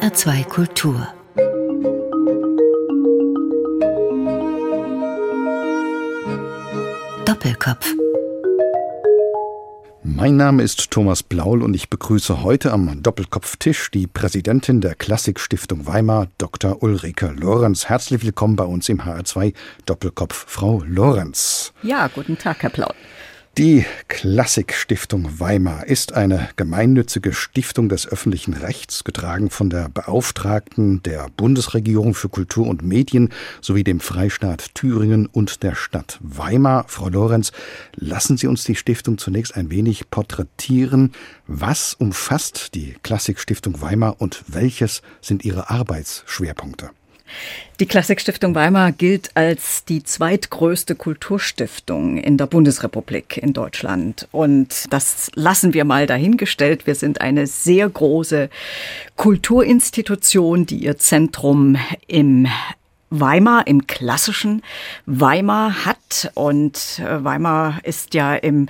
HR2 Kultur Doppelkopf mein Name ist Thomas Blaul und ich begrüße heute am Doppelkopftisch die Präsidentin der Klassikstiftung Weimar, Dr. Ulrike Lorenz. Herzlich willkommen bei uns im HR2 Doppelkopf, Frau Lorenz. Ja, guten Tag, Herr Blaul. Die Klassikstiftung Weimar ist eine gemeinnützige Stiftung des öffentlichen Rechts, getragen von der Beauftragten der Bundesregierung für Kultur und Medien sowie dem Freistaat Thüringen und der Stadt Weimar. Frau Lorenz, lassen Sie uns die Stiftung zunächst ein wenig porträtieren. Was umfasst die Klassikstiftung Weimar und welches sind Ihre Arbeitsschwerpunkte? Die Klassikstiftung Weimar gilt als die zweitgrößte Kulturstiftung in der Bundesrepublik in Deutschland. Und das lassen wir mal dahingestellt. Wir sind eine sehr große Kulturinstitution, die ihr Zentrum im Weimar im klassischen Weimar hat. Und äh, Weimar ist ja im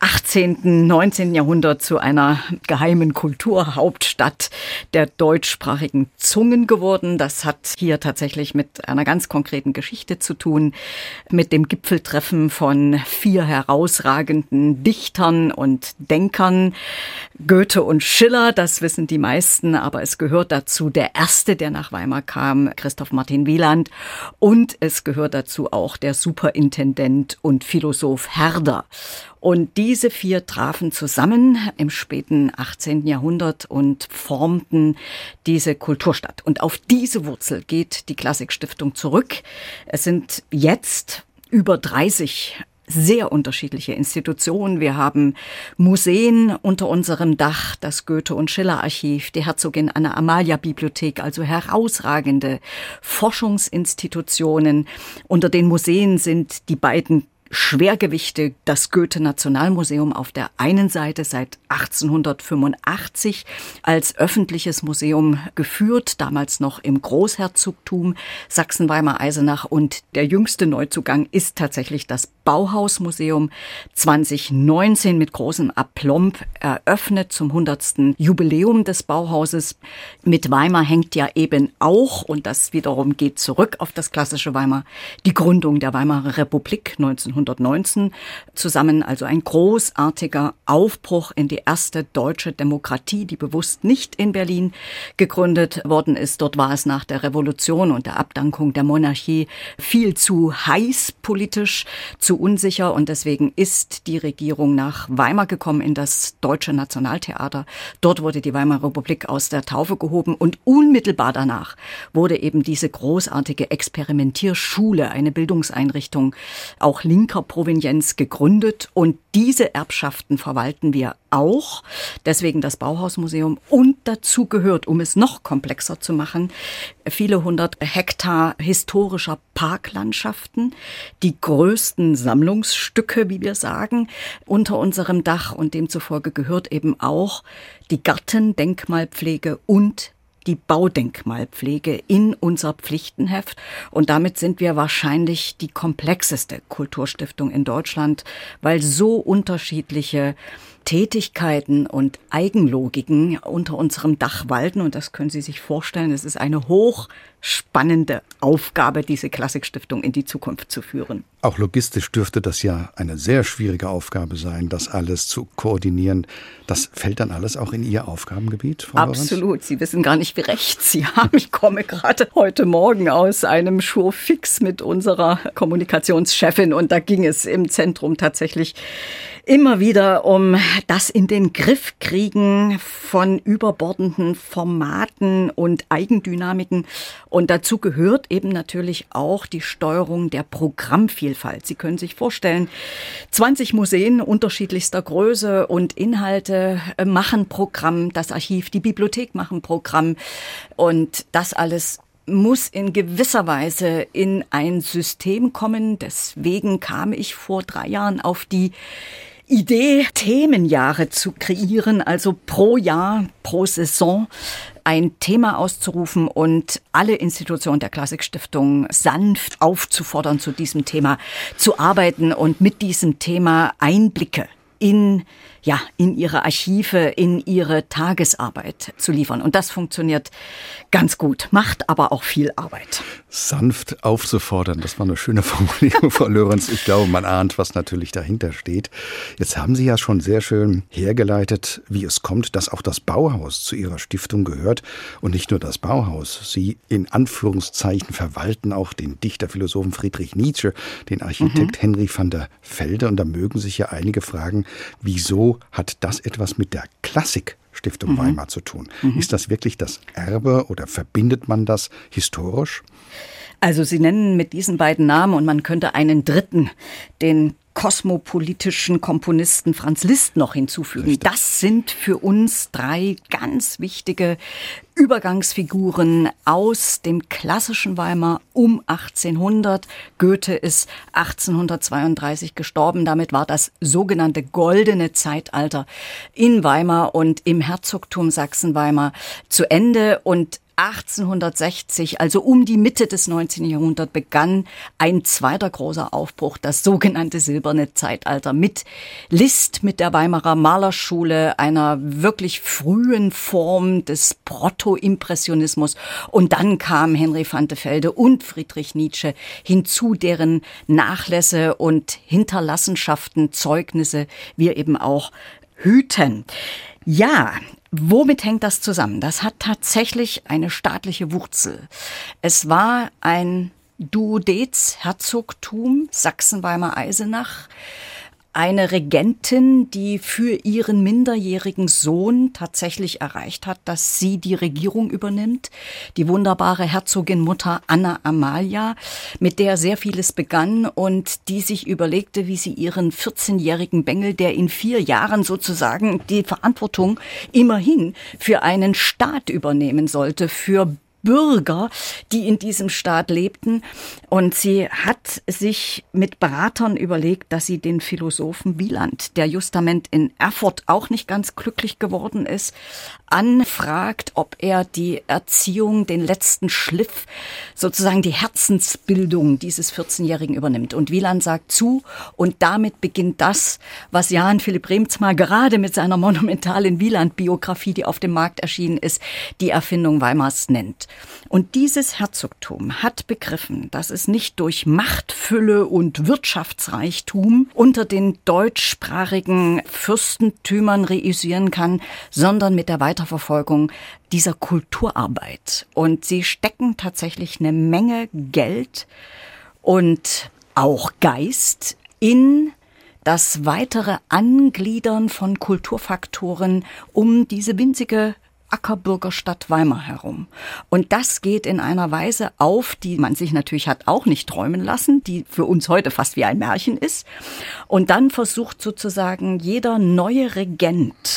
18., 19. Jahrhundert zu einer geheimen Kulturhauptstadt der deutschsprachigen Zungen geworden. Das hat hier tatsächlich mit einer ganz konkreten Geschichte zu tun, mit dem Gipfeltreffen von vier herausragenden Dichtern und Denkern, Goethe und Schiller, das wissen die meisten, aber es gehört dazu der erste, der nach Weimar kam, Christoph Martin Wieland, und es gehört dazu auch der Superintendent und Philosoph Herder. Und diese vier trafen zusammen im späten 18. Jahrhundert und formten diese Kulturstadt. Und auf diese Wurzel geht die Klassikstiftung zurück. Es sind jetzt über 30 sehr unterschiedliche Institutionen. Wir haben Museen unter unserem Dach, das Goethe- und Schiller-Archiv, die Herzogin Anna-Amalia-Bibliothek, also herausragende Forschungsinstitutionen. Unter den Museen sind die beiden Schwergewichte das Goethe-Nationalmuseum auf der einen Seite seit 1885 als öffentliches Museum geführt, damals noch im Großherzogtum Sachsen-Weimar-Eisenach und der jüngste Neuzugang ist tatsächlich das Bauhausmuseum 2019 mit großem Aplomb eröffnet zum 100. Jubiläum des Bauhauses. Mit Weimar hängt ja eben auch, und das wiederum geht zurück auf das klassische Weimar, die Gründung der Weimarer Republik 1900 1919 zusammen, also ein großartiger Aufbruch in die erste deutsche Demokratie, die bewusst nicht in Berlin gegründet worden ist. Dort war es nach der Revolution und der Abdankung der Monarchie viel zu heiß politisch, zu unsicher und deswegen ist die Regierung nach Weimar gekommen in das Deutsche Nationaltheater. Dort wurde die Weimarer Republik aus der Taufe gehoben und unmittelbar danach wurde eben diese großartige Experimentierschule, eine Bildungseinrichtung, auch links linker Provenienz gegründet und diese Erbschaften verwalten wir auch. Deswegen das Bauhausmuseum und dazu gehört, um es noch komplexer zu machen, viele hundert Hektar historischer Parklandschaften, die größten Sammlungsstücke, wie wir sagen, unter unserem Dach und demzufolge gehört eben auch die Gartendenkmalpflege und die Baudenkmalpflege in unser Pflichtenheft. Und damit sind wir wahrscheinlich die komplexeste Kulturstiftung in Deutschland, weil so unterschiedliche Tätigkeiten und Eigenlogiken unter unserem Dach walten. Und das können Sie sich vorstellen. Es ist eine hochspannende Aufgabe, diese Klassikstiftung in die Zukunft zu führen. Auch logistisch dürfte das ja eine sehr schwierige Aufgabe sein, das alles zu koordinieren. Das fällt dann alles auch in Ihr Aufgabengebiet, Frau Absolut. Lorenz? Sie wissen gar nicht, wie recht Sie haben. Ich komme gerade heute Morgen aus einem Schurfix mit unserer Kommunikationschefin und da ging es im Zentrum tatsächlich immer wieder um das in den Griff kriegen von überbordenden Formaten und Eigendynamiken. Und dazu gehört eben natürlich auch die Steuerung der Programmvielfalt. Sie können sich vorstellen, 20 Museen unterschiedlichster Größe und Inhalte äh, machen Programm, das Archiv, die Bibliothek machen Programm und das alles muss in gewisser Weise in ein System kommen. Deswegen kam ich vor drei Jahren auf die Idee, Themenjahre zu kreieren, also pro Jahr, pro Saison ein Thema auszurufen und alle Institutionen der Klassikstiftung sanft aufzufordern, zu diesem Thema zu arbeiten und mit diesem Thema Einblicke in ja, in ihre Archive, in ihre Tagesarbeit zu liefern. Und das funktioniert ganz gut, macht aber auch viel Arbeit. Sanft aufzufordern, das war eine schöne Formulierung, Frau Lorenz. Ich glaube, man ahnt, was natürlich dahinter steht. Jetzt haben Sie ja schon sehr schön hergeleitet, wie es kommt, dass auch das Bauhaus zu Ihrer Stiftung gehört. Und nicht nur das Bauhaus. Sie in Anführungszeichen verwalten auch den Dichter, Philosophen Friedrich Nietzsche, den Architekt mhm. Henry van der Velde. Und da mögen sich ja einige fragen, wieso hat das etwas mit der Klassik Stiftung mhm. Weimar zu tun? Mhm. Ist das wirklich das Erbe oder verbindet man das historisch? Also Sie nennen mit diesen beiden Namen und man könnte einen dritten, den kosmopolitischen Komponisten Franz Liszt noch hinzufügen. Richtig. Das sind für uns drei ganz wichtige Übergangsfiguren aus dem klassischen Weimar um 1800. Goethe ist 1832 gestorben. Damit war das sogenannte goldene Zeitalter in Weimar und im Herzogtum Sachsen-Weimar zu Ende. Und 1860, also um die Mitte des 19. Jahrhunderts, begann ein zweiter großer Aufbruch, das sogenannte Silberne Zeitalter mit Liszt, mit der Weimarer Malerschule, einer wirklich frühen Form des Proto-Impressionismus. Und dann kam Henry van und Friedrich Nietzsche hinzu, deren Nachlässe und Hinterlassenschaften, Zeugnisse wir eben auch hüten. Ja, Womit hängt das zusammen? Das hat tatsächlich eine staatliche Wurzel. Es war ein Duodez-Herzogtum Sachsen-Weimar-Eisenach eine Regentin, die für ihren minderjährigen Sohn tatsächlich erreicht hat, dass sie die Regierung übernimmt. Die wunderbare Herzogin Mutter Anna Amalia, mit der sehr vieles begann und die sich überlegte, wie sie ihren 14-jährigen Bengel, der in vier Jahren sozusagen die Verantwortung immerhin für einen Staat übernehmen sollte, für Bürger, die in diesem Staat lebten. Und sie hat sich mit Beratern überlegt, dass sie den Philosophen Wieland, der justament in Erfurt auch nicht ganz glücklich geworden ist, anfragt, ob er die Erziehung, den letzten Schliff, sozusagen die Herzensbildung dieses 14-Jährigen übernimmt. Und Wieland sagt zu und damit beginnt das, was Jan Philipp Remzma gerade mit seiner monumentalen Wieland-Biografie, die auf dem Markt erschienen ist, die Erfindung Weimars nennt. Und dieses Herzogtum hat begriffen, dass es nicht durch Machtfülle und Wirtschaftsreichtum unter den deutschsprachigen Fürstentümern reüssieren kann, sondern mit der Weiter Weiterverfolgung dieser Kulturarbeit. Und sie stecken tatsächlich eine Menge Geld und auch Geist in das weitere Angliedern von Kulturfaktoren um diese winzige Ackerbürgerstadt Weimar herum. Und das geht in einer Weise auf, die man sich natürlich hat auch nicht träumen lassen, die für uns heute fast wie ein Märchen ist. Und dann versucht sozusagen jeder neue Regent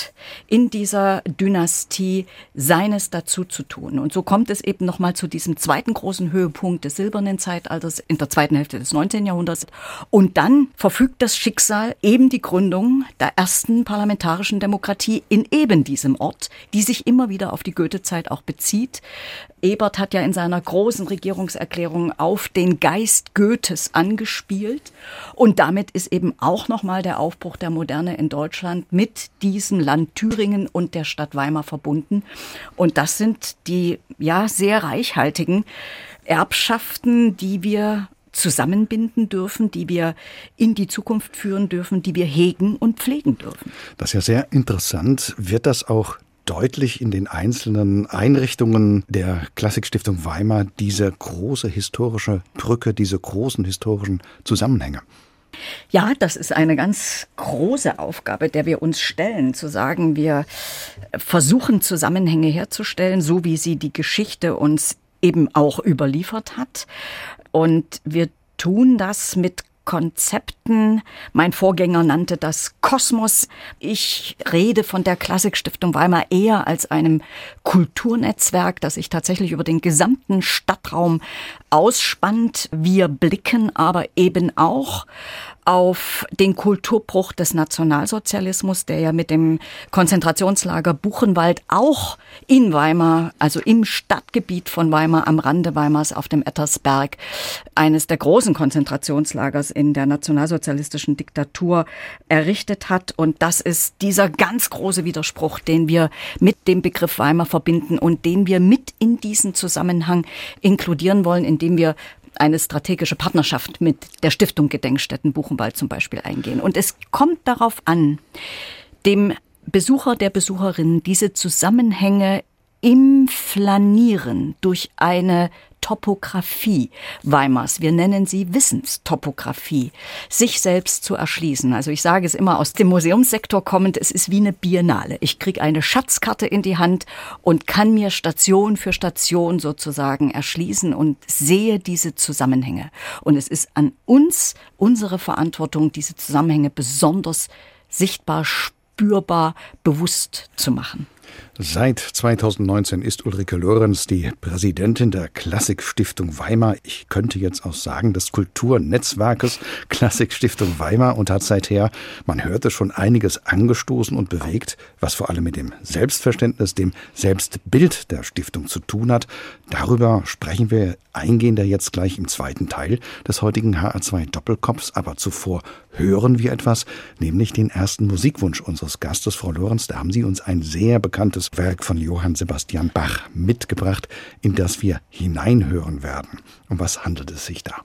in dieser Dynastie seines dazu zu tun. Und so kommt es eben nochmal zu diesem zweiten großen Höhepunkt des silbernen Zeitalters in der zweiten Hälfte des 19. Jahrhunderts. Und dann verfügt das Schicksal eben die Gründung der ersten parlamentarischen Demokratie in eben diesem Ort, die sich immer wieder auf die Goethezeit auch bezieht. Ebert hat ja in seiner großen Regierungserklärung auf den Geist Goethes angespielt und damit ist eben auch nochmal der Aufbruch der Moderne in Deutschland mit diesem Land Thüringen und der Stadt Weimar verbunden und das sind die ja sehr reichhaltigen Erbschaften, die wir zusammenbinden dürfen, die wir in die Zukunft führen dürfen, die wir hegen und pflegen dürfen. Das ist ja sehr interessant. Wird das auch deutlich in den einzelnen Einrichtungen der Klassikstiftung Weimar diese große historische Brücke, diese großen historischen Zusammenhänge. Ja, das ist eine ganz große Aufgabe, der wir uns stellen, zu sagen, wir versuchen Zusammenhänge herzustellen, so wie sie die Geschichte uns eben auch überliefert hat. Und wir tun das mit Konzepten. Mein Vorgänger nannte das Kosmos. Ich rede von der Klassikstiftung Weimar eher als einem Kulturnetzwerk, das sich tatsächlich über den gesamten Stadtraum ausspannt. Wir blicken aber eben auch auf den Kulturbruch des Nationalsozialismus, der ja mit dem Konzentrationslager Buchenwald auch in Weimar, also im Stadtgebiet von Weimar, am Rande Weimars auf dem Ettersberg, eines der großen Konzentrationslagers in der nationalsozialistischen Diktatur errichtet hat. Und das ist dieser ganz große Widerspruch, den wir mit dem Begriff Weimar verbinden und den wir mit in diesen Zusammenhang inkludieren wollen, indem wir eine strategische Partnerschaft mit der Stiftung Gedenkstätten Buchenwald zum Beispiel eingehen. Und es kommt darauf an, dem Besucher, der Besucherin diese Zusammenhänge im Flanieren durch eine Topographie Weimars, wir nennen sie Wissenstopographie, sich selbst zu erschließen. Also ich sage es immer aus dem Museumssektor kommend, es ist wie eine Biennale. Ich kriege eine Schatzkarte in die Hand und kann mir Station für Station sozusagen erschließen und sehe diese Zusammenhänge. Und es ist an uns unsere Verantwortung, diese Zusammenhänge besonders sichtbar, spürbar, bewusst zu machen. Seit 2019 ist Ulrike Lorenz die Präsidentin der Klassikstiftung Weimar. Ich könnte jetzt auch sagen, des Kulturnetzwerkes Klassikstiftung Weimar und hat seither, man hörte schon einiges angestoßen und bewegt, was vor allem mit dem Selbstverständnis, dem Selbstbild der Stiftung zu tun hat. Darüber sprechen wir eingehender jetzt gleich im zweiten Teil des heutigen HR2 Doppelkopfs. Aber zuvor hören wir etwas, nämlich den ersten Musikwunsch unseres Gastes, Frau Lorenz. Da haben Sie uns ein sehr bekanntes Werk von Johann Sebastian Bach mitgebracht, in das wir hineinhören werden. Um was handelt es sich da?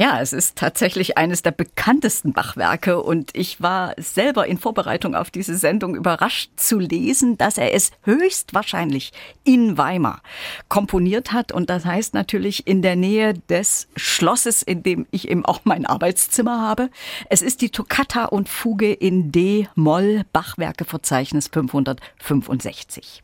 Ja, es ist tatsächlich eines der bekanntesten Bachwerke und ich war selber in Vorbereitung auf diese Sendung überrascht zu lesen, dass er es höchstwahrscheinlich in Weimar komponiert hat und das heißt natürlich in der Nähe des Schlosses, in dem ich eben auch mein Arbeitszimmer habe. Es ist die Toccata und Fuge in D-Moll Bachwerkeverzeichnis 565.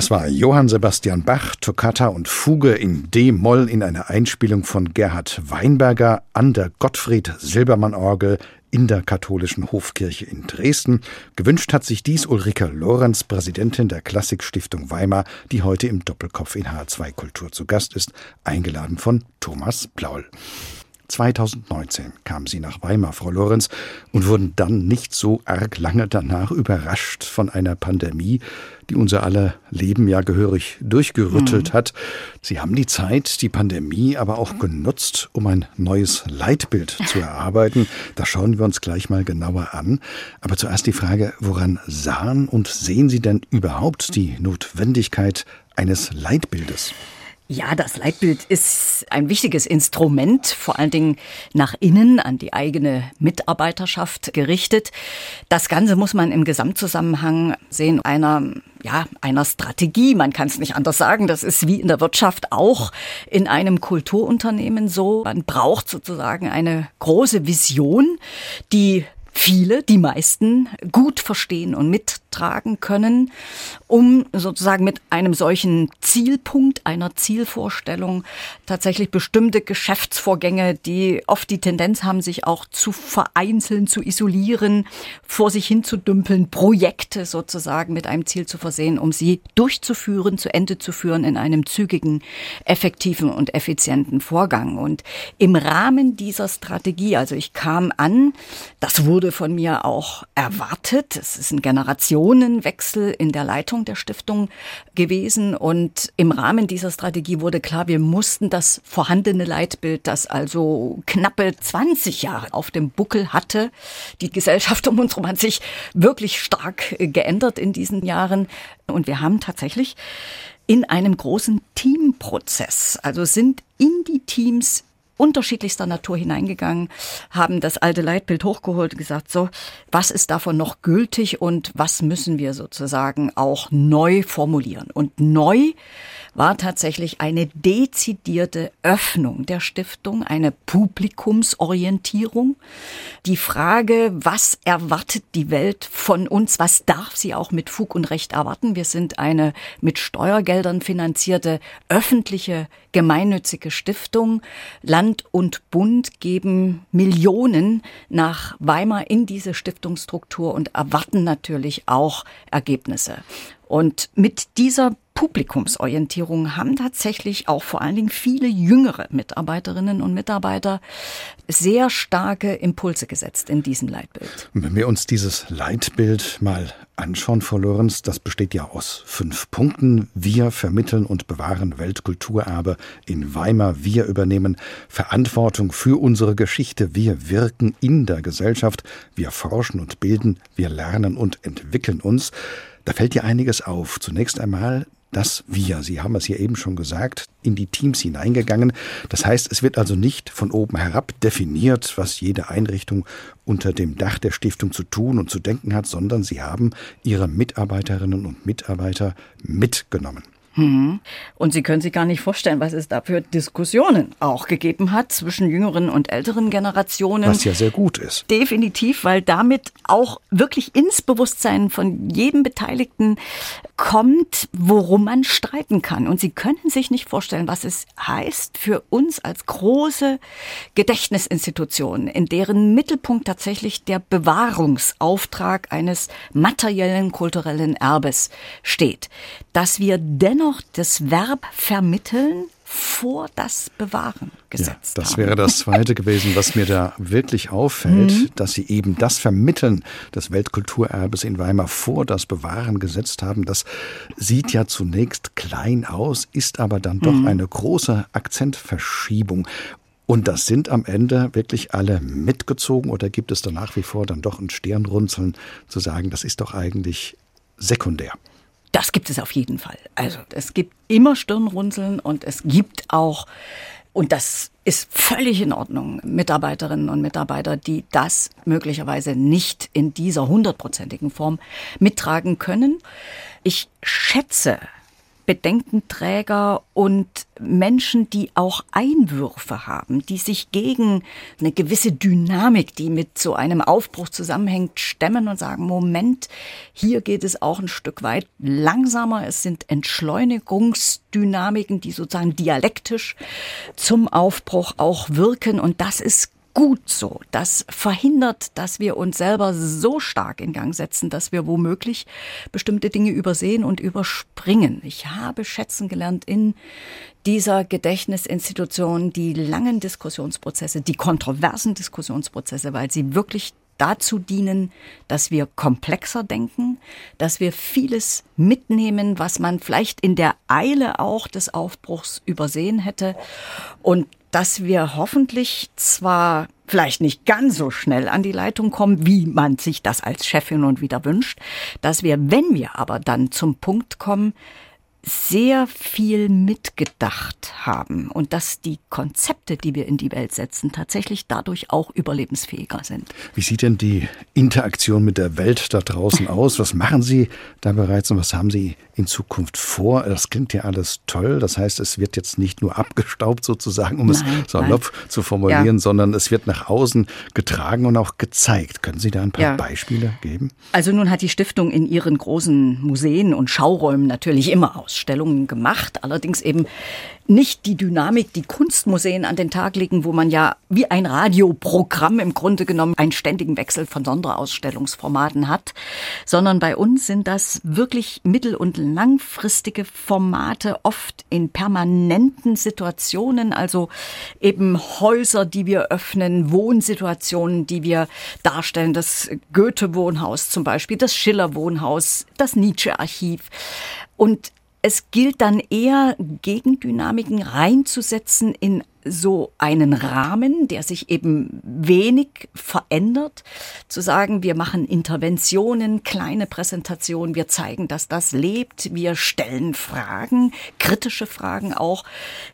Das war Johann Sebastian Bach, Toccata und Fuge in D-Moll in einer Einspielung von Gerhard Weinberger an der Gottfried Silbermann Orgel in der katholischen Hofkirche in Dresden. Gewünscht hat sich dies Ulrike Lorenz, Präsidentin der Klassikstiftung Weimar, die heute im Doppelkopf in H2 Kultur zu Gast ist, eingeladen von Thomas Blaul. 2019 kamen Sie nach Weimar, Frau Lorenz, und wurden dann nicht so arg lange danach überrascht von einer Pandemie, die unser aller Leben ja gehörig durchgerüttelt mhm. hat. Sie haben die Zeit, die Pandemie aber auch genutzt, um ein neues Leitbild zu erarbeiten. Das schauen wir uns gleich mal genauer an. Aber zuerst die Frage, woran sahen und sehen Sie denn überhaupt die Notwendigkeit eines Leitbildes? Ja, das Leitbild ist ein wichtiges Instrument, vor allen Dingen nach innen an die eigene Mitarbeiterschaft gerichtet. Das Ganze muss man im Gesamtzusammenhang sehen einer ja, einer Strategie. Man kann es nicht anders sagen. Das ist wie in der Wirtschaft auch in einem Kulturunternehmen so. Man braucht sozusagen eine große Vision, die viele, die meisten gut verstehen und mittragen können, um sozusagen mit einem solchen Zielpunkt, einer Zielvorstellung tatsächlich bestimmte Geschäftsvorgänge, die oft die Tendenz haben, sich auch zu vereinzeln, zu isolieren, vor sich hin zu dümpeln, Projekte sozusagen mit einem Ziel zu versehen, um sie durchzuführen, zu Ende zu führen in einem zügigen, effektiven und effizienten Vorgang. Und im Rahmen dieser Strategie, also ich kam an, das wurde von mir auch erwartet. Es ist ein Generationenwechsel in der Leitung der Stiftung gewesen. Und im Rahmen dieser Strategie wurde klar, wir mussten das vorhandene Leitbild, das also knappe 20 Jahre auf dem Buckel hatte, die Gesellschaft um uns herum hat sich wirklich stark geändert in diesen Jahren. Und wir haben tatsächlich in einem großen Teamprozess, also sind in die Teams unterschiedlichster Natur hineingegangen, haben das alte Leitbild hochgeholt und gesagt, so, was ist davon noch gültig und was müssen wir sozusagen auch neu formulieren? Und neu war tatsächlich eine dezidierte Öffnung der Stiftung, eine Publikumsorientierung. Die Frage, was erwartet die Welt von uns? Was darf sie auch mit Fug und Recht erwarten? Wir sind eine mit Steuergeldern finanzierte öffentliche gemeinnützige Stiftung. Land und Bund geben Millionen nach Weimar in diese Stiftungsstruktur und erwarten natürlich auch Ergebnisse. Und mit dieser Publikumsorientierung haben tatsächlich auch vor allen Dingen viele jüngere Mitarbeiterinnen und Mitarbeiter sehr starke Impulse gesetzt in diesem Leitbild. Wenn wir uns dieses Leitbild mal anschauen, Frau Lorenz, das besteht ja aus fünf Punkten. Wir vermitteln und bewahren Weltkulturerbe in Weimar. Wir übernehmen Verantwortung für unsere Geschichte. Wir wirken in der Gesellschaft. Wir forschen und bilden. Wir lernen und entwickeln uns. Da fällt dir einiges auf. Zunächst einmal das Wir, Sie haben es hier eben schon gesagt, in die Teams hineingegangen. Das heißt, es wird also nicht von oben herab definiert, was jede Einrichtung unter dem Dach der Stiftung zu tun und zu denken hat, sondern Sie haben Ihre Mitarbeiterinnen und Mitarbeiter mitgenommen. Mhm. Und Sie können sich gar nicht vorstellen, was es da für Diskussionen auch gegeben hat zwischen jüngeren und älteren Generationen. Was ja sehr gut ist. Definitiv, weil damit auch wirklich ins Bewusstsein von jedem Beteiligten kommt, worum man streiten kann. Und Sie könnten sich nicht vorstellen, was es heißt für uns als große Gedächtnisinstitution, in deren Mittelpunkt tatsächlich der Bewahrungsauftrag eines materiellen kulturellen Erbes steht, dass wir dennoch noch das Verb vermitteln vor das Bewahren gesetzt ja, das haben. wäre das Zweite gewesen, was mir da wirklich auffällt, mhm. dass Sie eben das Vermitteln des Weltkulturerbes in Weimar vor das Bewahren gesetzt haben. Das sieht ja zunächst klein aus, ist aber dann doch mhm. eine große Akzentverschiebung. Und das sind am Ende wirklich alle mitgezogen oder gibt es da nach wie vor dann doch ein Stirnrunzeln zu sagen, das ist doch eigentlich sekundär? Das gibt es auf jeden Fall. Also es gibt immer Stirnrunzeln und es gibt auch, und das ist völlig in Ordnung, Mitarbeiterinnen und Mitarbeiter, die das möglicherweise nicht in dieser hundertprozentigen Form mittragen können. Ich schätze Bedenkenträger und Menschen, die auch Einwürfe haben, die sich gegen eine gewisse Dynamik, die mit so einem Aufbruch zusammenhängt, stemmen und sagen, Moment, hier geht es auch ein Stück weit langsamer. Es sind Entschleunigungsdynamiken, die sozusagen dialektisch zum Aufbruch auch wirken. Und das ist gut so. Das verhindert, dass wir uns selber so stark in Gang setzen, dass wir womöglich bestimmte Dinge übersehen und überspringen. Ich habe schätzen gelernt in dieser Gedächtnisinstitution die langen Diskussionsprozesse, die kontroversen Diskussionsprozesse, weil sie wirklich dazu dienen, dass wir komplexer denken, dass wir vieles mitnehmen, was man vielleicht in der Eile auch des Aufbruchs übersehen hätte und dass wir hoffentlich zwar vielleicht nicht ganz so schnell an die Leitung kommen, wie man sich das als Chefin und wieder wünscht, dass wir, wenn wir aber dann zum Punkt kommen, sehr viel mitgedacht haben und dass die Konzepte, die wir in die Welt setzen, tatsächlich dadurch auch überlebensfähiger sind. Wie sieht denn die Interaktion mit der Welt da draußen aus? Was machen Sie da bereits und was haben Sie in Zukunft vor? Das klingt ja alles toll. Das heißt, es wird jetzt nicht nur abgestaubt sozusagen, um nein, es salopp nein. zu formulieren, ja. sondern es wird nach außen getragen und auch gezeigt. Können Sie da ein paar ja. Beispiele geben? Also nun hat die Stiftung in ihren großen Museen und Schauräumen natürlich immer aus Ausstellungen gemacht, allerdings eben nicht die Dynamik, die Kunstmuseen an den Tag legen, wo man ja wie ein Radioprogramm im Grunde genommen einen ständigen Wechsel von Sonderausstellungsformaten hat, sondern bei uns sind das wirklich mittel- und langfristige Formate, oft in permanenten Situationen, also eben Häuser, die wir öffnen, Wohnsituationen, die wir darstellen, das Goethe-Wohnhaus zum Beispiel, das Schiller-Wohnhaus, das Nietzsche-Archiv. Und es gilt dann eher, Gegendynamiken reinzusetzen in so einen Rahmen, der sich eben wenig verändert, zu sagen, wir machen Interventionen, kleine Präsentationen, wir zeigen, dass das lebt, wir stellen Fragen, kritische Fragen auch,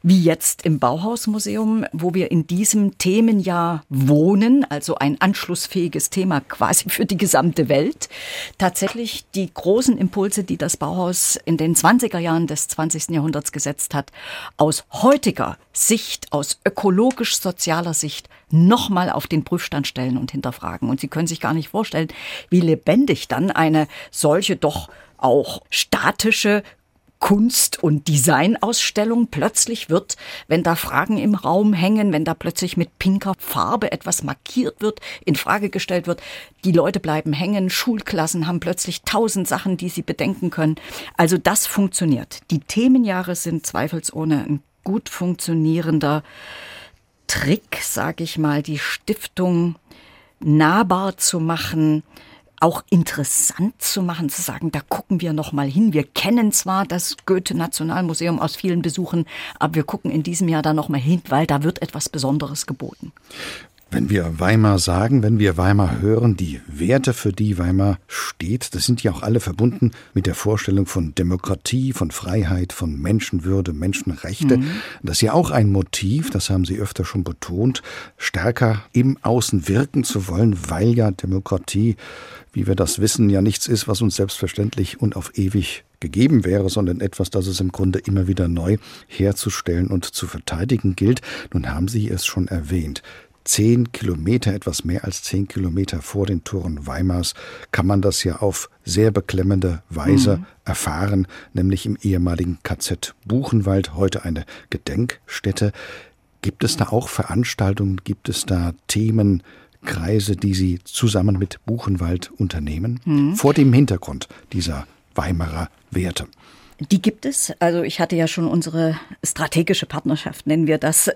wie jetzt im Bauhausmuseum, wo wir in diesem Themenjahr wohnen, also ein anschlussfähiges Thema quasi für die gesamte Welt. Tatsächlich die großen Impulse, die das Bauhaus in den 20er Jahren des 20. Jahrhunderts gesetzt hat, aus heutiger Sicht, aus ökologisch-sozialer Sicht nochmal auf den Prüfstand stellen und hinterfragen. Und Sie können sich gar nicht vorstellen, wie lebendig dann eine solche doch auch statische Kunst- und Designausstellung plötzlich wird, wenn da Fragen im Raum hängen, wenn da plötzlich mit pinker Farbe etwas markiert wird, in Frage gestellt wird. Die Leute bleiben hängen, Schulklassen haben plötzlich tausend Sachen, die sie bedenken können. Also das funktioniert. Die Themenjahre sind zweifelsohne ein gut funktionierender Trick, sage ich mal, die Stiftung nahbar zu machen, auch interessant zu machen, zu sagen, da gucken wir noch mal hin. Wir kennen zwar das Goethe Nationalmuseum aus vielen Besuchen, aber wir gucken in diesem Jahr da noch mal hin, weil da wird etwas Besonderes geboten. Wenn wir Weimar sagen, wenn wir Weimar hören, die Werte, für die Weimar steht, das sind ja auch alle verbunden mit der Vorstellung von Demokratie, von Freiheit, von Menschenwürde, Menschenrechte. Mhm. Das ist ja auch ein Motiv, das haben Sie öfter schon betont, stärker im Außen wirken zu wollen, weil ja Demokratie, wie wir das wissen, ja nichts ist, was uns selbstverständlich und auf ewig gegeben wäre, sondern etwas, das es im Grunde immer wieder neu herzustellen und zu verteidigen gilt. Nun haben Sie es schon erwähnt zehn Kilometer, etwas mehr als zehn Kilometer vor den Toren Weimars, kann man das ja auf sehr beklemmende Weise mhm. erfahren, nämlich im ehemaligen KZ Buchenwald, heute eine Gedenkstätte. Gibt es da auch Veranstaltungen, gibt es da Themenkreise, die Sie zusammen mit Buchenwald unternehmen? Mhm. Vor dem Hintergrund dieser Weimarer Werte. Die gibt es. Also ich hatte ja schon unsere strategische Partnerschaft, nennen wir das,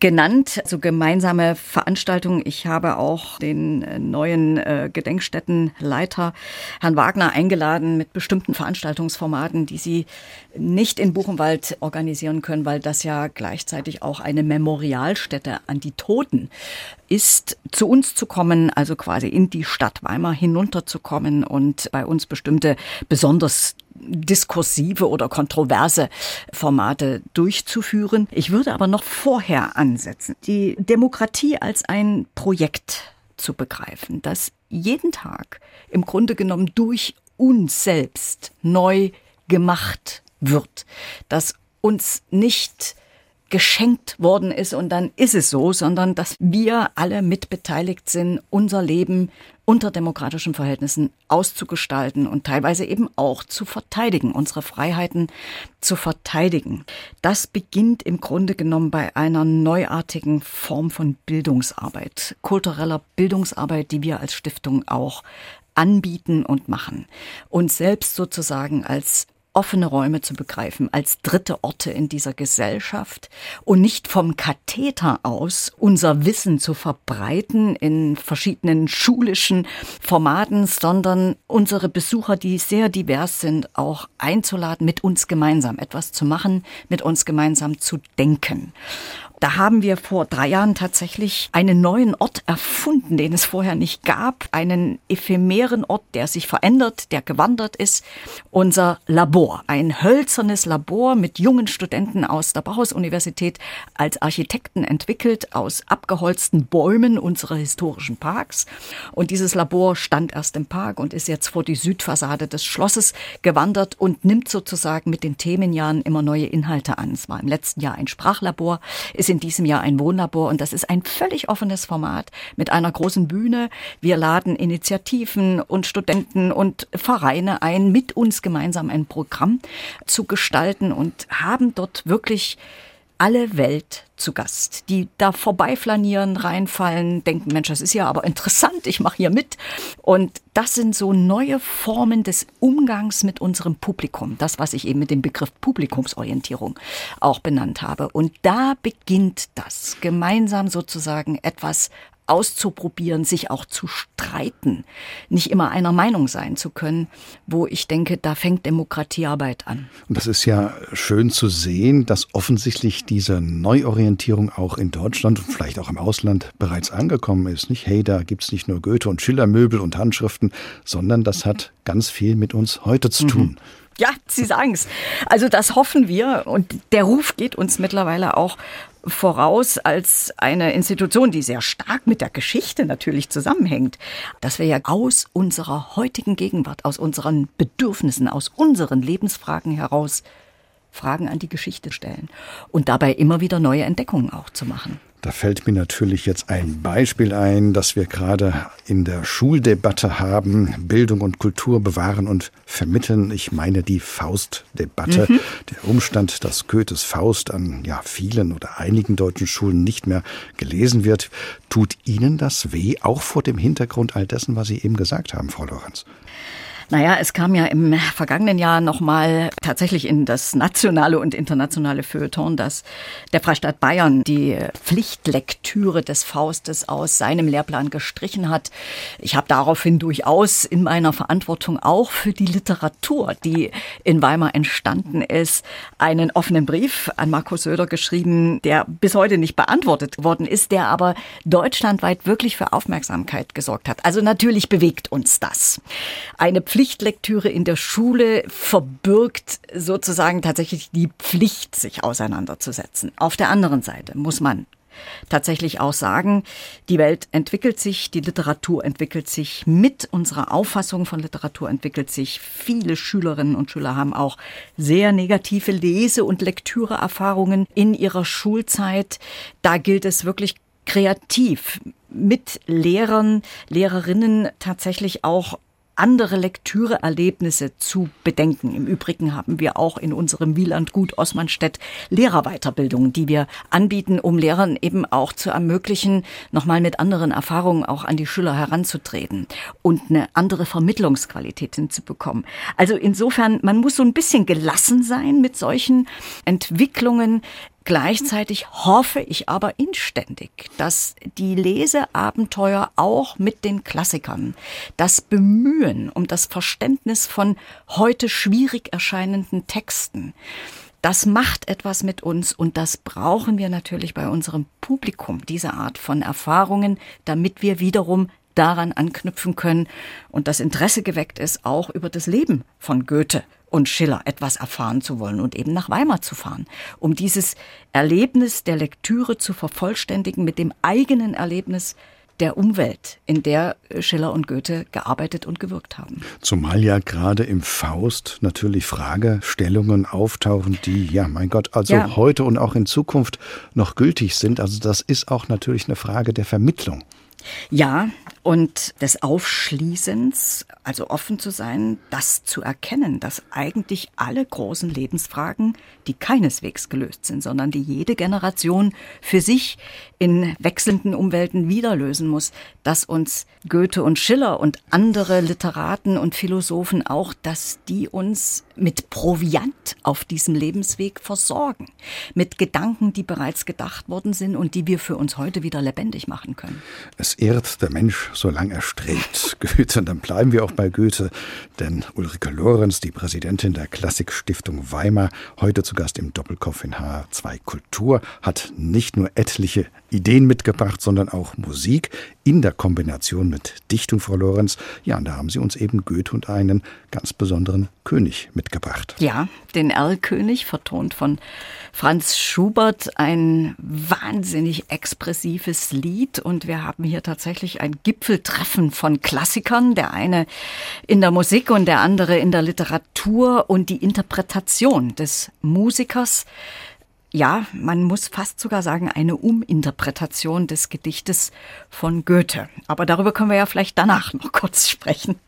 genannt. Also gemeinsame Veranstaltungen. Ich habe auch den äh, neuen äh, Gedenkstättenleiter, Herrn Wagner, eingeladen mit bestimmten Veranstaltungsformaten, die Sie nicht in Buchenwald organisieren können, weil das ja gleichzeitig auch eine Memorialstätte an die Toten ist, zu uns zu kommen, also quasi in die Stadt Weimar hinunterzukommen und bei uns bestimmte besonders diskursive oder kontroverse Formate durchzuführen. Ich würde aber noch vorher ansetzen, die Demokratie als ein Projekt zu begreifen, das jeden Tag im Grunde genommen durch uns selbst neu gemacht wird, dass uns nicht geschenkt worden ist und dann ist es so, sondern dass wir alle mitbeteiligt sind, unser Leben unter demokratischen Verhältnissen auszugestalten und teilweise eben auch zu verteidigen, unsere Freiheiten zu verteidigen. Das beginnt im Grunde genommen bei einer neuartigen Form von Bildungsarbeit, kultureller Bildungsarbeit, die wir als Stiftung auch anbieten und machen. Und selbst sozusagen als offene Räume zu begreifen, als dritte Orte in dieser Gesellschaft und nicht vom Katheter aus unser Wissen zu verbreiten in verschiedenen schulischen Formaten, sondern unsere Besucher, die sehr divers sind, auch einzuladen, mit uns gemeinsam etwas zu machen, mit uns gemeinsam zu denken. Da haben wir vor drei Jahren tatsächlich einen neuen Ort erfunden, den es vorher nicht gab. Einen ephemeren Ort, der sich verändert, der gewandert ist. Unser Labor. Ein hölzernes Labor mit jungen Studenten aus der Bauhaus-Universität als Architekten entwickelt, aus abgeholzten Bäumen unserer historischen Parks. Und dieses Labor stand erst im Park und ist jetzt vor die Südfassade des Schlosses gewandert und nimmt sozusagen mit den Themenjahren immer neue Inhalte an. Es war im letzten Jahr ein Sprachlabor. Es ist in diesem Jahr ein Wohnlabor und das ist ein völlig offenes Format mit einer großen Bühne. Wir laden Initiativen und Studenten und Vereine ein, mit uns gemeinsam ein Programm zu gestalten und haben dort wirklich alle Welt zu Gast, die da vorbeiflanieren, reinfallen, denken, Mensch, das ist ja aber interessant, ich mache hier mit. Und das sind so neue Formen des Umgangs mit unserem Publikum, das, was ich eben mit dem Begriff Publikumsorientierung auch benannt habe. Und da beginnt das, gemeinsam sozusagen etwas auszuprobieren, sich auch zu streiten, nicht immer einer Meinung sein zu können, wo ich denke, da fängt Demokratiearbeit an. Und das ist ja schön zu sehen, dass offensichtlich diese Neuorientierung auch in Deutschland und vielleicht auch im Ausland bereits angekommen ist. Nicht, hey, da gibt's nicht nur Goethe und Schillermöbel und Handschriften, sondern das hat ganz viel mit uns heute zu tun. Mhm. Ja, Sie sagen es. Also das hoffen wir und der Ruf geht uns mittlerweile auch voraus als eine Institution, die sehr stark mit der Geschichte natürlich zusammenhängt, dass wir ja aus unserer heutigen Gegenwart, aus unseren Bedürfnissen, aus unseren Lebensfragen heraus Fragen an die Geschichte stellen und dabei immer wieder neue Entdeckungen auch zu machen. Da fällt mir natürlich jetzt ein Beispiel ein, das wir gerade in der Schuldebatte haben. Bildung und Kultur bewahren und vermitteln. Ich meine die Faustdebatte. Mhm. Der Umstand, dass Goethes Faust an ja, vielen oder einigen deutschen Schulen nicht mehr gelesen wird. Tut Ihnen das weh, auch vor dem Hintergrund all dessen, was Sie eben gesagt haben, Frau Lorenz? Naja, es kam ja im vergangenen Jahr nochmal tatsächlich in das nationale und internationale Feuilleton, dass der Freistaat Bayern die Pflichtlektüre des Faustes aus seinem Lehrplan gestrichen hat. Ich habe daraufhin durchaus in meiner Verantwortung auch für die Literatur, die in Weimar entstanden ist, einen offenen Brief an Markus Söder geschrieben, der bis heute nicht beantwortet worden ist, der aber deutschlandweit wirklich für Aufmerksamkeit gesorgt hat. Also natürlich bewegt uns das. Eine Pflicht Pflichtlektüre in der Schule verbirgt sozusagen tatsächlich die Pflicht, sich auseinanderzusetzen. Auf der anderen Seite muss man tatsächlich auch sagen, die Welt entwickelt sich, die Literatur entwickelt sich, mit unserer Auffassung von Literatur entwickelt sich. Viele Schülerinnen und Schüler haben auch sehr negative Lese- und Lektüreerfahrungen in ihrer Schulzeit. Da gilt es wirklich kreativ mit Lehrern, Lehrerinnen tatsächlich auch andere Lektüreerlebnisse zu bedenken. Im Übrigen haben wir auch in unserem Wieland Gut Osmanstedt Lehrerweiterbildungen, die wir anbieten, um Lehrern eben auch zu ermöglichen, nochmal mit anderen Erfahrungen auch an die Schüler heranzutreten und eine andere Vermittlungsqualität hinzubekommen. Also insofern, man muss so ein bisschen gelassen sein mit solchen Entwicklungen. Gleichzeitig hoffe ich aber inständig, dass die Leseabenteuer auch mit den Klassikern, das Bemühen um das Verständnis von heute schwierig erscheinenden Texten, das macht etwas mit uns und das brauchen wir natürlich bei unserem Publikum, diese Art von Erfahrungen, damit wir wiederum daran anknüpfen können und das Interesse geweckt ist, auch über das Leben von Goethe und Schiller etwas erfahren zu wollen und eben nach Weimar zu fahren, um dieses Erlebnis der Lektüre zu vervollständigen mit dem eigenen Erlebnis der Umwelt, in der Schiller und Goethe gearbeitet und gewirkt haben. Zumal ja gerade im Faust natürlich Fragestellungen auftauchen, die, ja, mein Gott, also ja. heute und auch in Zukunft noch gültig sind. Also das ist auch natürlich eine Frage der Vermittlung. Ja, und des Aufschließens, also offen zu sein, das zu erkennen, dass eigentlich alle großen Lebensfragen, die keineswegs gelöst sind, sondern die jede Generation für sich in wechselnden Umwelten wieder lösen muss, dass uns Goethe und Schiller und andere Literaten und Philosophen auch, dass die uns mit Proviant auf diesem Lebensweg versorgen, mit Gedanken, die bereits gedacht worden sind und die wir für uns heute wieder lebendig machen können. Es ehrt der Mensch solange er strebt. Goethe, und dann bleiben wir auch bei Goethe, denn Ulrike Lorenz, die Präsidentin der Klassikstiftung Weimar, heute zu Gast im Doppelkopf in H2 Kultur, hat nicht nur etliche Ideen mitgebracht, sondern auch Musik in der Kombination mit Dichtung, Frau Lorenz. Ja, und da haben Sie uns eben Goethe und einen ganz besonderen König mitgebracht. Ja, den Erlkönig, vertont von Franz Schubert, ein wahnsinnig expressives Lied. Und wir haben hier tatsächlich ein Gipfeltreffen von Klassikern, der eine in der Musik und der andere in der Literatur und die Interpretation des Musikers ja, man muss fast sogar sagen, eine Uminterpretation des Gedichtes von Goethe. Aber darüber können wir ja vielleicht danach noch kurz sprechen.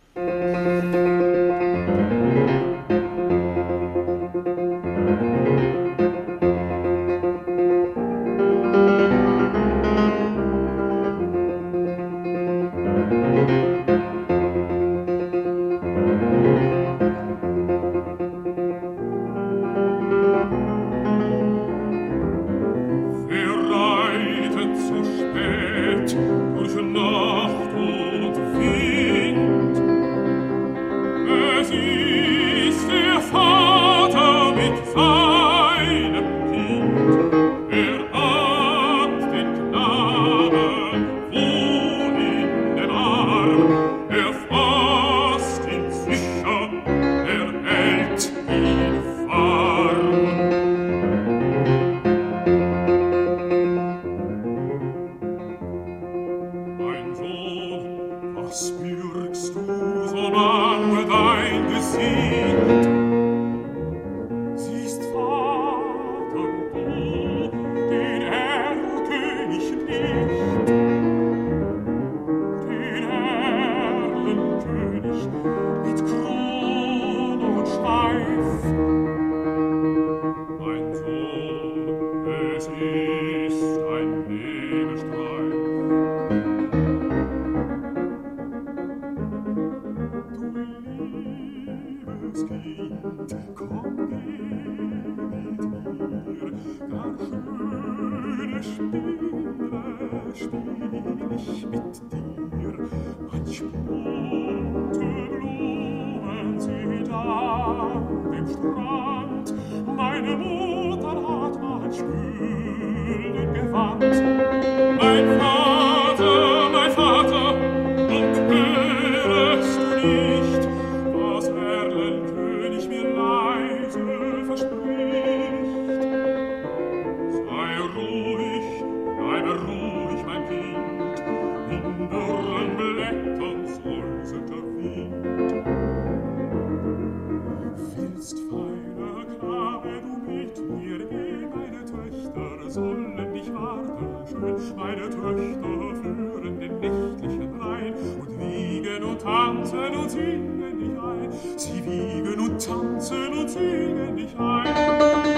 tanzen und singen dich ein. Sie wiegen und tanzen und singen dich ein.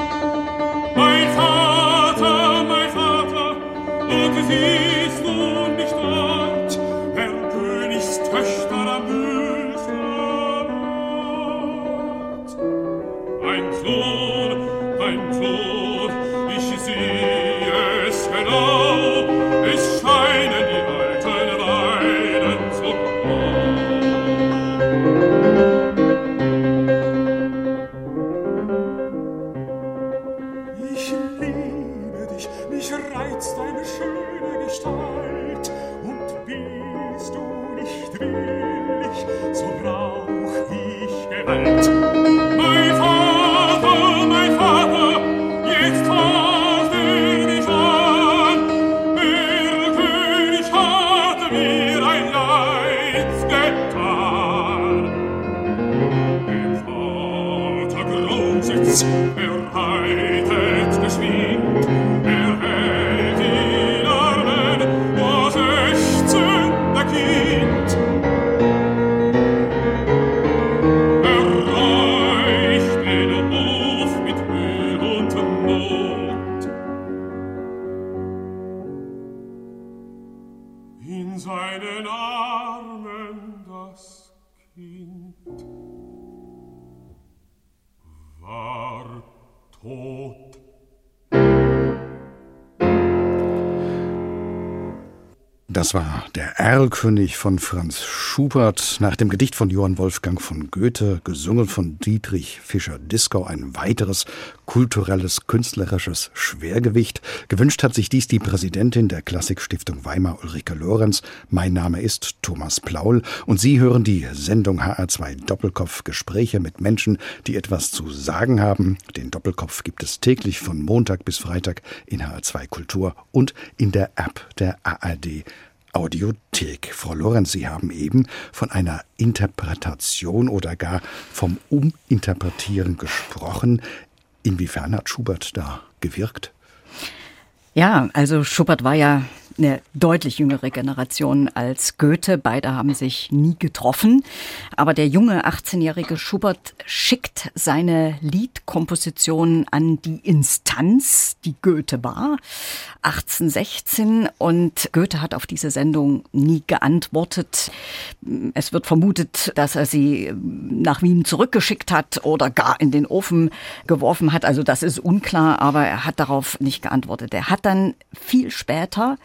Das war der Erlkönig von Franz Schubert nach dem Gedicht von Johann Wolfgang von Goethe, gesungen von Dietrich Fischer-Dieskau, ein weiteres kulturelles, künstlerisches Schwergewicht. Gewünscht hat sich dies die Präsidentin der Klassikstiftung Weimar, Ulrike Lorenz. Mein Name ist Thomas Plaul und Sie hören die Sendung HR2 Doppelkopf Gespräche mit Menschen, die etwas zu sagen haben. Den Doppelkopf gibt es täglich von Montag bis Freitag in HR2 Kultur und in der App der ARD Audiothek. Frau Lorenz, Sie haben eben von einer Interpretation oder gar vom Uminterpretieren gesprochen. Inwiefern hat Schubert da gewirkt? Ja, also Schubert war ja eine deutlich jüngere Generation als Goethe. Beide haben sich nie getroffen. Aber der junge 18-jährige Schubert schickt seine Liedkomposition an die Instanz, die Goethe war, 1816. Und Goethe hat auf diese Sendung nie geantwortet. Es wird vermutet, dass er sie nach Wien zurückgeschickt hat oder gar in den Ofen geworfen hat. Also das ist unklar, aber er hat darauf nicht geantwortet. Er hat dann viel später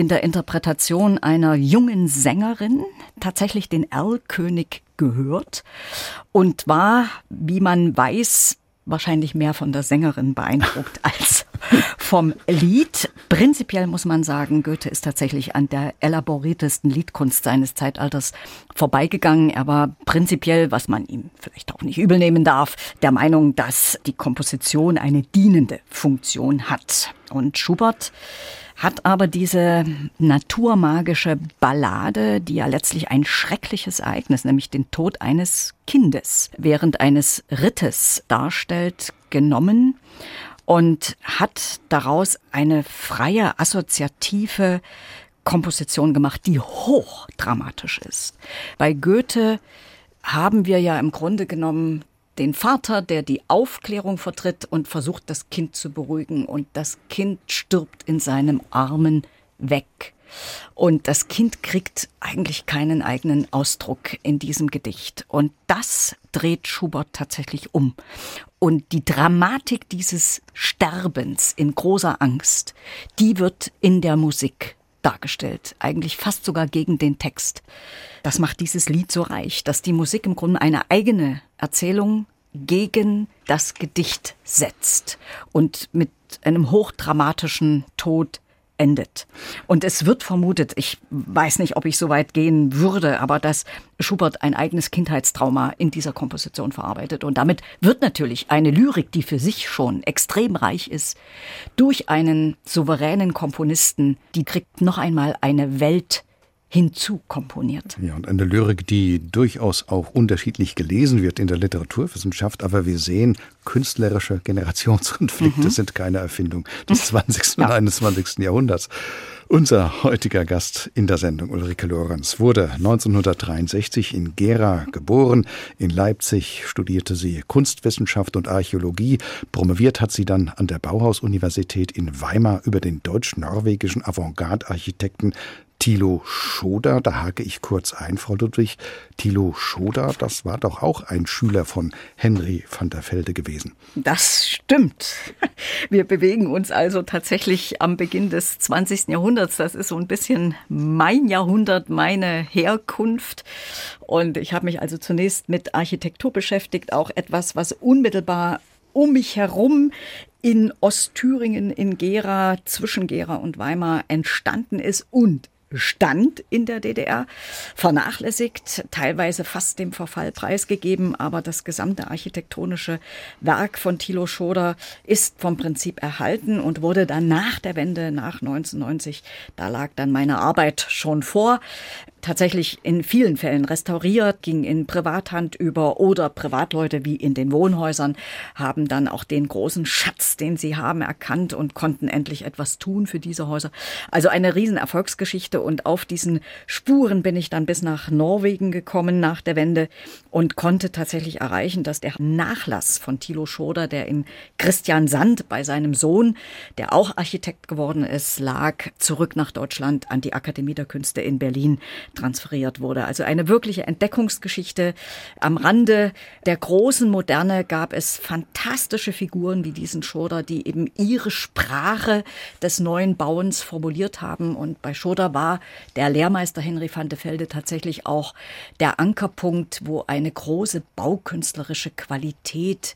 in der Interpretation einer jungen Sängerin tatsächlich den Erlkönig gehört und war, wie man weiß, wahrscheinlich mehr von der Sängerin beeindruckt als vom Lied. Prinzipiell muss man sagen, Goethe ist tatsächlich an der elaboriertesten Liedkunst seines Zeitalters vorbeigegangen. Er war prinzipiell, was man ihm vielleicht auch nicht übel nehmen darf, der Meinung, dass die Komposition eine dienende Funktion hat. Und Schubert hat aber diese naturmagische Ballade, die ja letztlich ein schreckliches Ereignis, nämlich den Tod eines Kindes während eines Rittes darstellt, genommen und hat daraus eine freie, assoziative Komposition gemacht, die hochdramatisch ist. Bei Goethe haben wir ja im Grunde genommen den Vater, der die Aufklärung vertritt und versucht, das Kind zu beruhigen. Und das Kind stirbt in seinem Armen weg. Und das Kind kriegt eigentlich keinen eigenen Ausdruck in diesem Gedicht. Und das dreht Schubert tatsächlich um. Und die Dramatik dieses Sterbens in großer Angst, die wird in der Musik dargestellt, eigentlich fast sogar gegen den Text. Das macht dieses Lied so reich, dass die Musik im Grunde eine eigene Erzählung gegen das Gedicht setzt und mit einem hochdramatischen Tod endet. Und es wird vermutet, ich weiß nicht, ob ich so weit gehen würde, aber dass Schubert ein eigenes Kindheitstrauma in dieser Komposition verarbeitet. Und damit wird natürlich eine Lyrik, die für sich schon extrem reich ist, durch einen souveränen Komponisten, die kriegt noch einmal eine Welt hinzukomponiert. Ja, und eine Lyrik, die durchaus auch unterschiedlich gelesen wird in der Literaturwissenschaft, aber wir sehen, künstlerische Generationskonflikte mhm. sind keine Erfindung des 20. ja. und 21. Jahrhunderts. Unser heutiger Gast in der Sendung, Ulrike Lorenz, wurde 1963 in Gera geboren. In Leipzig studierte sie Kunstwissenschaft und Archäologie. Promoviert hat sie dann an der Bauhaus-Universität in Weimar über den deutsch-norwegischen Avantgarde-Architekten Thilo Schoder, da hake ich kurz ein, Frau Ludwig. Thilo Schoder, das war doch auch ein Schüler von Henry van der Velde gewesen. Das stimmt. Wir bewegen uns also tatsächlich am Beginn des 20. Jahrhunderts. Das ist so ein bisschen mein Jahrhundert, meine Herkunft. Und ich habe mich also zunächst mit Architektur beschäftigt, auch etwas, was unmittelbar um mich herum in Ostthüringen, in Gera, zwischen Gera und Weimar entstanden ist und Stand in der DDR, vernachlässigt, teilweise fast dem Verfall preisgegeben, aber das gesamte architektonische Werk von Thilo Schoder ist vom Prinzip erhalten und wurde dann nach der Wende, nach 1990, da lag dann meine Arbeit schon vor, tatsächlich in vielen Fällen restauriert, ging in Privathand über oder Privatleute wie in den Wohnhäusern haben dann auch den großen Schatz, den sie haben, erkannt und konnten endlich etwas tun für diese Häuser. Also eine riesen Erfolgsgeschichte und auf diesen Spuren bin ich dann bis nach Norwegen gekommen nach der Wende und konnte tatsächlich erreichen, dass der Nachlass von Thilo Schoder, der in Christian Sand bei seinem Sohn, der auch Architekt geworden ist, lag, zurück nach Deutschland an die Akademie der Künste in Berlin transferiert wurde. Also eine wirkliche Entdeckungsgeschichte. Am Rande der großen Moderne gab es fantastische Figuren wie diesen Schoder, die eben ihre Sprache des neuen Bauens formuliert haben. Und bei Schoder war der Lehrmeister Henry van de Velde tatsächlich auch der Ankerpunkt, wo eine große baukünstlerische Qualität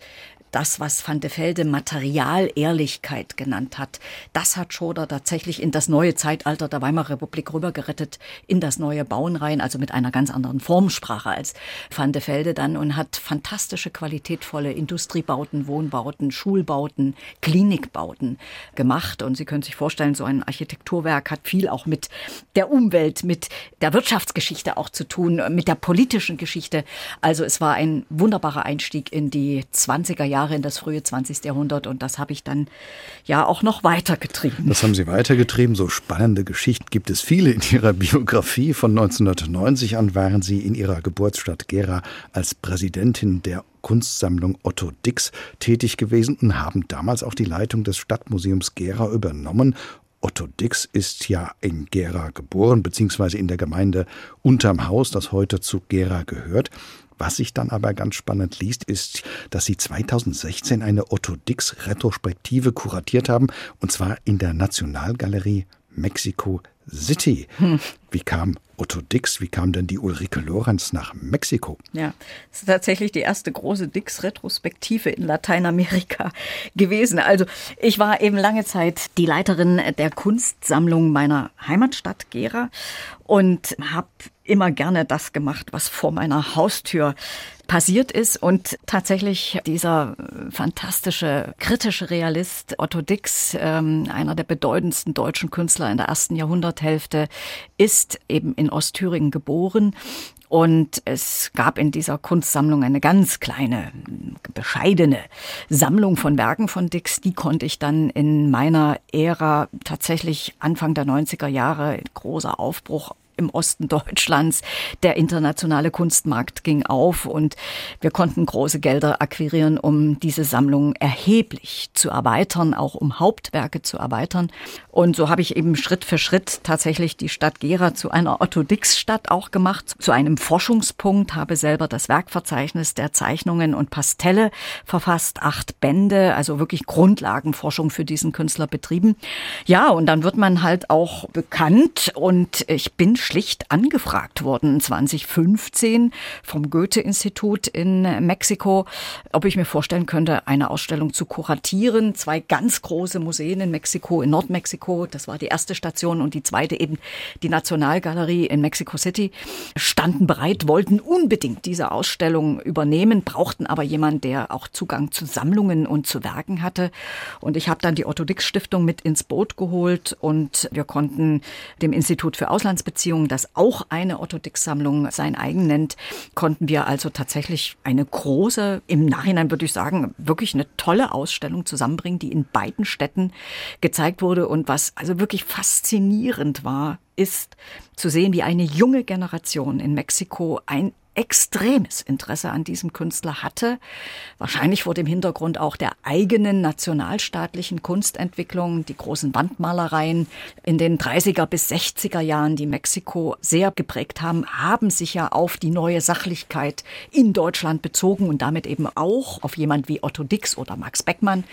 das, was Van de Velde Materialehrlichkeit genannt hat, das hat Schoder tatsächlich in das neue Zeitalter der Weimarer Republik rübergerettet, in das neue Bauen rein, also mit einer ganz anderen Formsprache als Van de Velde dann und hat fantastische, qualitätvolle Industriebauten, Wohnbauten, Schulbauten, Klinikbauten gemacht. Und Sie können sich vorstellen, so ein Architekturwerk hat viel auch mit der Umwelt, mit der Wirtschaftsgeschichte auch zu tun, mit der politischen Geschichte. Also es war ein wunderbarer Einstieg in die 20er Jahre Jahre in das frühe 20. Jahrhundert und das habe ich dann ja auch noch weitergetrieben. Das haben Sie weitergetrieben. So spannende Geschichten gibt es viele in Ihrer Biografie. Von 1990 an waren Sie in Ihrer Geburtsstadt Gera als Präsidentin der Kunstsammlung Otto Dix tätig gewesen und haben damals auch die Leitung des Stadtmuseums Gera übernommen Otto Dix ist ja in Gera geboren, beziehungsweise in der Gemeinde Unterm Haus, das heute zu Gera gehört. Was sich dann aber ganz spannend liest, ist, dass Sie 2016 eine Otto Dix Retrospektive kuratiert haben, und zwar in der Nationalgalerie Mexico City. Hm. Wie kam Otto Dix, wie kam denn die Ulrike Lorenz nach Mexiko? Ja, das ist tatsächlich die erste große Dix-Retrospektive in Lateinamerika gewesen. Also ich war eben lange Zeit die Leiterin der Kunstsammlung meiner Heimatstadt Gera und habe immer gerne das gemacht, was vor meiner Haustür passiert ist und tatsächlich dieser fantastische kritische Realist Otto Dix, ähm, einer der bedeutendsten deutschen Künstler in der ersten Jahrhunderthälfte, ist eben in Ostthüringen geboren und es gab in dieser Kunstsammlung eine ganz kleine, bescheidene Sammlung von Werken von Dix. Die konnte ich dann in meiner Ära tatsächlich Anfang der 90er Jahre, großer Aufbruch im Osten Deutschlands. Der internationale Kunstmarkt ging auf und wir konnten große Gelder akquirieren, um diese Sammlung erheblich zu erweitern, auch um Hauptwerke zu erweitern. Und so habe ich eben Schritt für Schritt tatsächlich die Stadt Gera zu einer Otto-Dix-Stadt auch gemacht, zu einem Forschungspunkt, habe selber das Werkverzeichnis der Zeichnungen und Pastelle verfasst, acht Bände, also wirklich Grundlagenforschung für diesen Künstler betrieben. Ja, und dann wird man halt auch bekannt und ich bin schlicht angefragt worden 2015 vom Goethe-Institut in Mexiko, ob ich mir vorstellen könnte, eine Ausstellung zu kuratieren. Zwei ganz große Museen in Mexiko, in Nordmexiko, das war die erste Station und die zweite eben die Nationalgalerie in Mexico City, standen bereit, wollten unbedingt diese Ausstellung übernehmen, brauchten aber jemanden, der auch Zugang zu Sammlungen und zu Werken hatte. Und ich habe dann die Otto Dix Stiftung mit ins Boot geholt und wir konnten dem Institut für Auslandsbeziehungen Museum, das auch eine Otto Dix-Sammlung sein eigen nennt, konnten wir also tatsächlich eine große, im Nachhinein würde ich sagen, wirklich eine tolle Ausstellung zusammenbringen, die in beiden Städten gezeigt wurde und was also wirklich faszinierend war, ist zu sehen, wie eine junge Generation in Mexiko ein extremes Interesse an diesem Künstler hatte, wahrscheinlich vor dem Hintergrund auch der eigenen nationalstaatlichen Kunstentwicklung, die großen Wandmalereien in den 30er bis 60er Jahren, die Mexiko sehr geprägt haben, haben sich ja auf die neue Sachlichkeit in Deutschland bezogen und damit eben auch auf jemand wie Otto Dix oder Max Beckmann.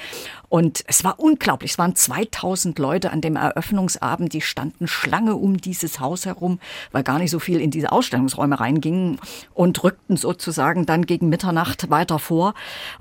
Und es war unglaublich. Es waren 2000 Leute an dem Eröffnungsabend, die standen Schlange um dieses Haus herum, weil gar nicht so viel in diese Ausstellungsräume reingingen und rückten sozusagen dann gegen Mitternacht weiter vor.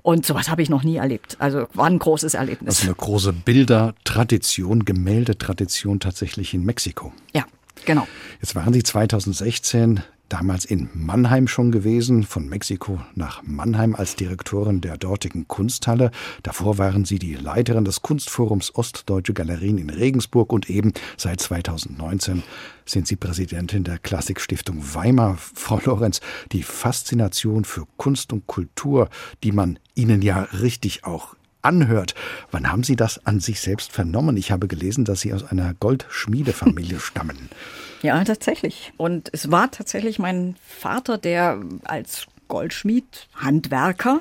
Und sowas habe ich noch nie erlebt. Also war ein großes Erlebnis. Also eine große Bildertradition, Gemäldetradition tatsächlich in Mexiko. Ja, genau. Jetzt waren Sie 2016 damals in Mannheim schon gewesen, von Mexiko nach Mannheim als Direktorin der dortigen Kunsthalle. Davor waren Sie die Leiterin des Kunstforums Ostdeutsche Galerien in Regensburg und eben seit 2019 sind Sie Präsidentin der Klassikstiftung Weimar. Frau Lorenz, die Faszination für Kunst und Kultur, die man Ihnen ja richtig auch anhört. Wann haben Sie das an sich selbst vernommen? Ich habe gelesen, dass Sie aus einer Goldschmiedefamilie stammen. Ja, tatsächlich. Und es war tatsächlich mein Vater, der als Goldschmied, Handwerker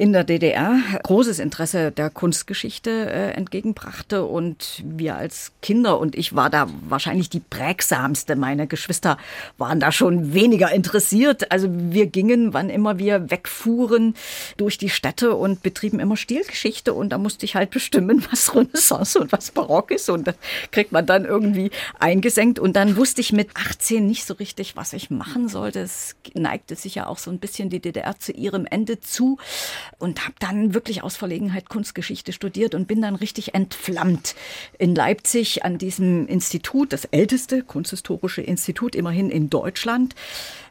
in der DDR großes Interesse der Kunstgeschichte äh, entgegenbrachte und wir als Kinder und ich war da wahrscheinlich die prägsamste. Meine Geschwister waren da schon weniger interessiert. Also wir gingen, wann immer wir wegfuhren, durch die Städte und betrieben immer Stilgeschichte und da musste ich halt bestimmen, was Renaissance und was Barock ist und das kriegt man dann irgendwie eingesenkt und dann wusste ich mit 18 nicht so richtig, was ich machen sollte. Es neigte sich ja auch so ein bisschen die DDR zu ihrem Ende zu und habe dann wirklich aus Verlegenheit Kunstgeschichte studiert und bin dann richtig entflammt in Leipzig an diesem Institut, das älteste kunsthistorische Institut immerhin in Deutschland.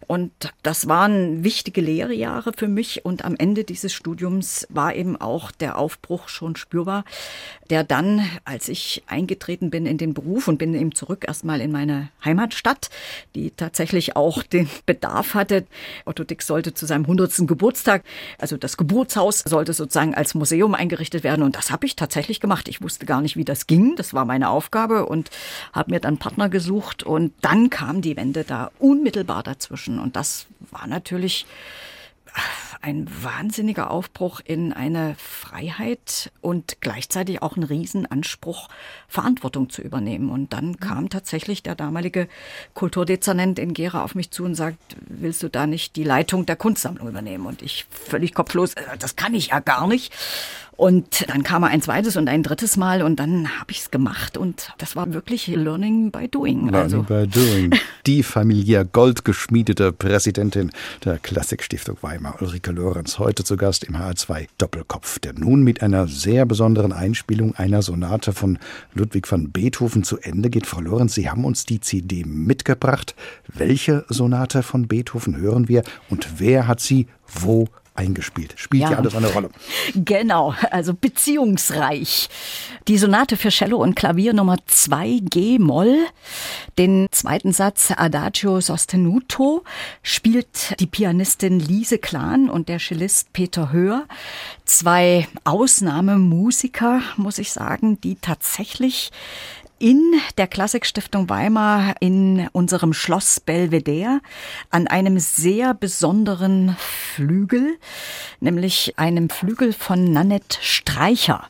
Und das waren wichtige Lehrjahre für mich. Und am Ende dieses Studiums war eben auch der Aufbruch schon spürbar, der dann, als ich eingetreten bin in den Beruf und bin eben zurück erstmal in meine Heimatstadt, die tatsächlich auch den Bedarf hatte. Otto Dix sollte zu seinem 100. Geburtstag, also das Geburtshaus sollte sozusagen als Museum eingerichtet werden. Und das habe ich tatsächlich gemacht. Ich wusste gar nicht, wie das ging. Das war meine Aufgabe und habe mir dann Partner gesucht. Und dann kam die Wende da unmittelbar dazwischen. Und das war natürlich ein wahnsinniger Aufbruch in eine Freiheit und gleichzeitig auch ein Riesenanspruch, Verantwortung zu übernehmen. Und dann mhm. kam tatsächlich der damalige Kulturdezernent in Gera auf mich zu und sagt, willst du da nicht die Leitung der Kunstsammlung übernehmen? Und ich völlig kopflos, äh, das kann ich ja gar nicht. Und dann kam er ein zweites und ein drittes Mal und dann habe ich es gemacht und das war wirklich Learning by Doing. Learning also. by Doing. Die familiär goldgeschmiedete Präsidentin der Klassikstiftung Weimar, Ulrike Lorenz, heute zu Gast im HR2 Doppelkopf, der nun mit einer sehr besonderen Einspielung einer Sonate von Ludwig van Beethoven zu Ende geht. Frau Lorenz, Sie haben uns die CD mitgebracht. Welche Sonate von Beethoven hören wir und wer hat sie wo eingespielt. Spielt ja. ja alles eine Rolle. Genau, also beziehungsreich. Die Sonate für Cello und Klavier Nummer 2 G-Moll, den zweiten Satz Adagio sostenuto, spielt die Pianistin Lise Klan und der Cellist Peter Höhr. Zwei Ausnahmemusiker, muss ich sagen, die tatsächlich in der Klassikstiftung Weimar in unserem Schloss Belvedere an einem sehr besonderen Flügel, nämlich einem Flügel von Nanette Streicher.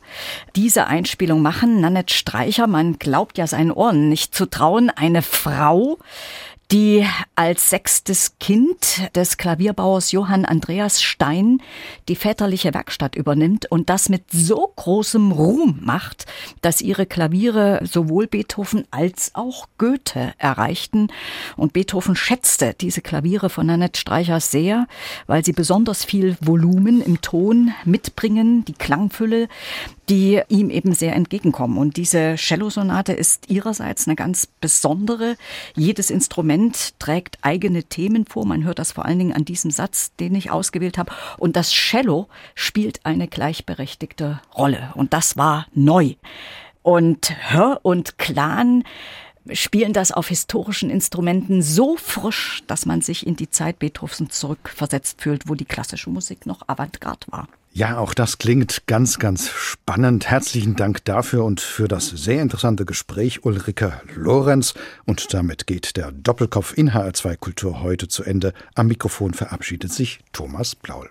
Diese Einspielung machen Nanette Streicher, man glaubt ja seinen Ohren nicht zu trauen, eine Frau, die als sechstes Kind des Klavierbauers Johann Andreas Stein die väterliche Werkstatt übernimmt und das mit so großem Ruhm macht, dass ihre Klaviere sowohl Beethoven als auch Goethe erreichten. Und Beethoven schätzte diese Klaviere von Annette Streicher sehr, weil sie besonders viel Volumen im Ton mitbringen, die Klangfülle, die ihm eben sehr entgegenkommen. Und diese Cello-Sonate ist ihrerseits eine ganz besondere. Jedes Instrument trägt eigene Themen vor. Man hört das vor allen Dingen an diesem Satz, den ich ausgewählt habe. Und das Cello spielt eine gleichberechtigte Rolle. Und das war neu. Und Hör und Clan spielen das auf historischen Instrumenten so frisch, dass man sich in die Zeit Beethovens zurückversetzt fühlt, wo die klassische Musik noch Avantgarde war. Ja, auch das klingt ganz, ganz spannend. Herzlichen Dank dafür und für das sehr interessante Gespräch, Ulrike Lorenz. Und damit geht der Doppelkopf in HR2 Kultur heute zu Ende. Am Mikrofon verabschiedet sich Thomas Blaul.